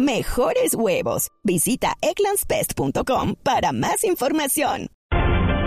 Mejores huevos. Visita egglandsbest.com para más información.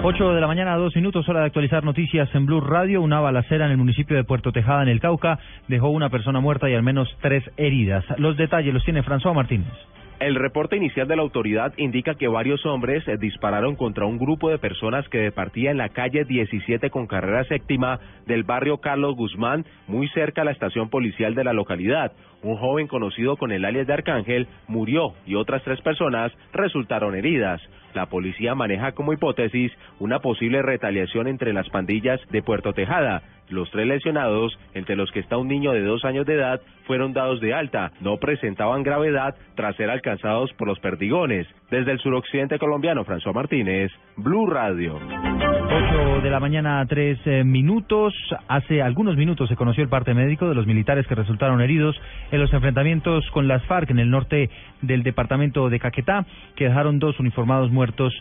8 de la mañana, dos minutos, hora de actualizar noticias en Blue Radio. Una balacera en el municipio de Puerto Tejada, en el Cauca, dejó una persona muerta y al menos tres heridas. Los detalles los tiene François Martínez. El reporte inicial de la autoridad indica que varios hombres eh, dispararon contra un grupo de personas que departía en la calle 17 con carrera séptima del barrio Carlos Guzmán, muy cerca a la estación policial de la localidad. Un joven conocido con el alias de Arcángel murió y otras tres personas resultaron heridas. La policía maneja como hipótesis una posible retaliación entre las pandillas de Puerto Tejada. Los tres lesionados, entre los que está un niño de dos años de edad, fueron dados de alta. No presentaban gravedad tras ser alcanzados por los perdigones. Desde el suroccidente colombiano, François Martínez, Blue Radio. 8 de la mañana, tres eh, minutos. Hace algunos minutos se conoció el parte médico de los militares que resultaron heridos en los enfrentamientos con las FARC en el norte del departamento de Caquetá, que dejaron dos uniformados muertos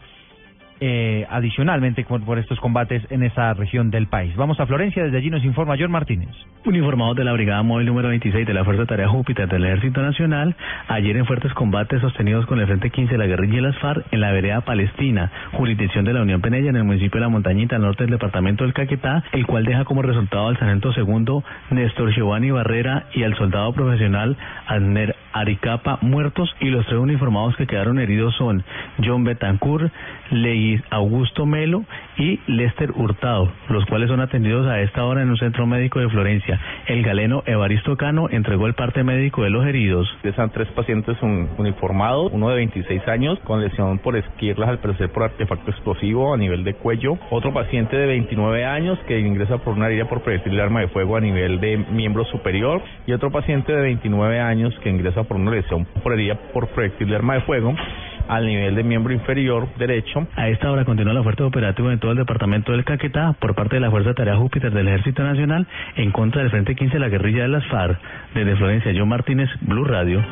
eh, adicionalmente por, estos combates en esa región del país. Vamos a Florencia, desde allí nos informa John Martínez. Uniformados de la Brigada Móvil número 26 de la Fuerza Tarea Júpiter del Ejército Nacional, ayer en fuertes combates sostenidos con el Frente 15 de la guerrilla y las FARC en la vereda Palestina, jurisdicción de la Unión Penella en el municipio de La Montañita, al norte del departamento del Caquetá, el cual deja como resultado al sargento segundo Néstor Giovanni Barrera y al soldado profesional Adner Aricapa muertos y los tres uniformados que quedaron heridos son John Betancourt, Leis Augusto Melo y Lester Hurtado, los cuales son atendidos a esta hora en un centro médico de Florencia. El galeno Evaristo Cano entregó el parte médico de los heridos. Están tres pacientes uniformados, uno de 26 años con lesión por esquirlas al parecer por artefacto explosivo a nivel de cuello, otro paciente de 29 años que ingresa por una herida por proyectil de arma de fuego a nivel de miembro superior y otro paciente de 29 años que ingresa por una lesión por herida por proyectil de arma de fuego al nivel de miembro inferior derecho. A esta hora continúa la fuerza operativa en todo el departamento del Caquetá por parte de la Fuerza Tarea Júpiter del Ejército Nacional en contra del Frente 15 de la guerrilla de las FARC. Desde Florencia, John Martínez, Blue Radio.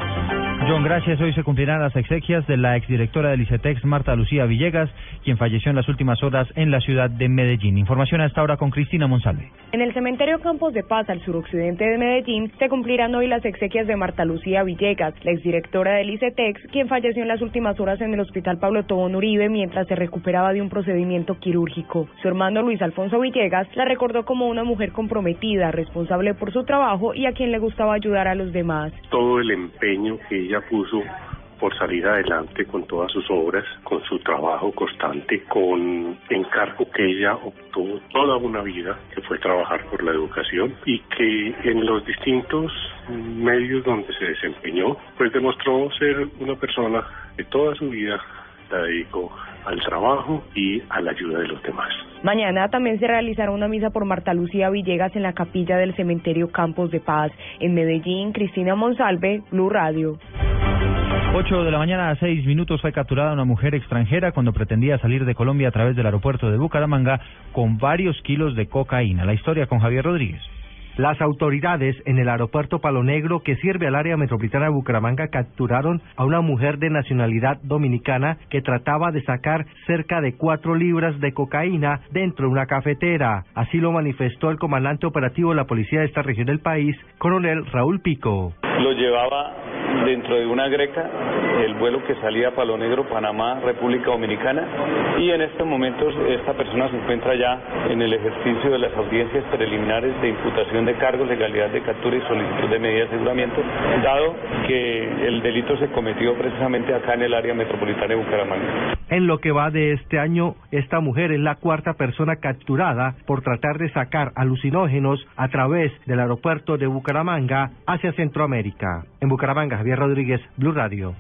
John, gracias. Hoy se cumplirán las exequias de la exdirectora del ICETEX, Marta Lucía Villegas, quien falleció en las últimas horas en la ciudad de Medellín. Información a esta hora con Cristina Monsalve. En el cementerio Campos de Paz, al suroccidente de Medellín, se cumplirán hoy las exequias de Marta Lucía Villegas, la exdirectora del ICETEX, quien falleció en las últimas horas en el Hospital Pablo Tobón Uribe mientras se recuperaba de un procedimiento quirúrgico. Su hermano Luis Alfonso Villegas la recordó como una mujer comprometida, responsable por su trabajo y a quien le gustaba ayudar a los demás. Todo el empeño que ella puso por salir adelante con todas sus obras, con su trabajo constante, con encargo que ella obtuvo toda una vida, que fue trabajar por la educación y que en los distintos medios donde se desempeñó, pues demostró ser una persona que toda su vida la dedicó al trabajo y a la ayuda de los demás. Mañana también se realizará una misa por Marta Lucía Villegas en la capilla del cementerio Campos de Paz. En Medellín, Cristina Monsalve, Blue Radio. 8 de la mañana a 6 minutos fue capturada una mujer extranjera cuando pretendía salir de Colombia a través del aeropuerto de Bucaramanga con varios kilos de cocaína. La historia con Javier Rodríguez. Las autoridades en el aeropuerto Palo Negro, que sirve al área metropolitana de Bucaramanga, capturaron a una mujer de nacionalidad dominicana que trataba de sacar cerca de cuatro libras de cocaína dentro de una cafetera. Así lo manifestó el comandante operativo de la policía de esta región del país, coronel Raúl Pico. Lo llevaba dentro de una greca, el vuelo que salía a Palo Negro, Panamá, República Dominicana, y en estos momentos esta persona se encuentra ya en el ejercicio de las audiencias preliminares de imputación de cargos, legalidad de captura y solicitud de medidas de aseguramiento, dado que el delito se cometió precisamente acá en el área metropolitana de Bucaramanga. En lo que va de este año, esta mujer es la cuarta persona capturada por tratar de sacar alucinógenos a través del aeropuerto de Bucaramanga hacia Centroamérica. En Bucaramanga, Javier Rodríguez, Blue Radio.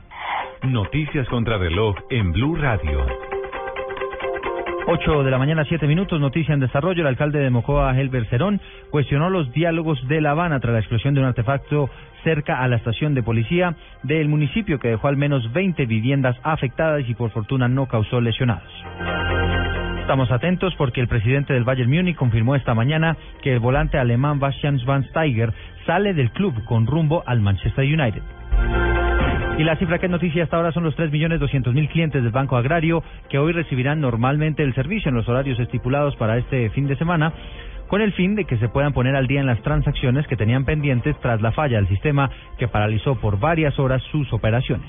Noticias contra reloj en Blue Radio. 8 de la mañana, 7 minutos, noticia en desarrollo. El alcalde de Mocoa, Helber Cerón, cuestionó los diálogos de La Habana tras la explosión de un artefacto cerca a la estación de policía del municipio que dejó al menos 20 viviendas afectadas y por fortuna no causó lesionados. Estamos atentos porque el presidente del Bayern Múnich confirmó esta mañana que el volante alemán Bastian Schweinsteiger sale del club con rumbo al Manchester United. Y la cifra que es noticia hasta ahora son los 3.200.000 clientes del Banco Agrario que hoy recibirán normalmente el servicio en los horarios estipulados para este fin de semana con el fin de que se puedan poner al día en las transacciones que tenían pendientes tras la falla del sistema que paralizó por varias horas sus operaciones.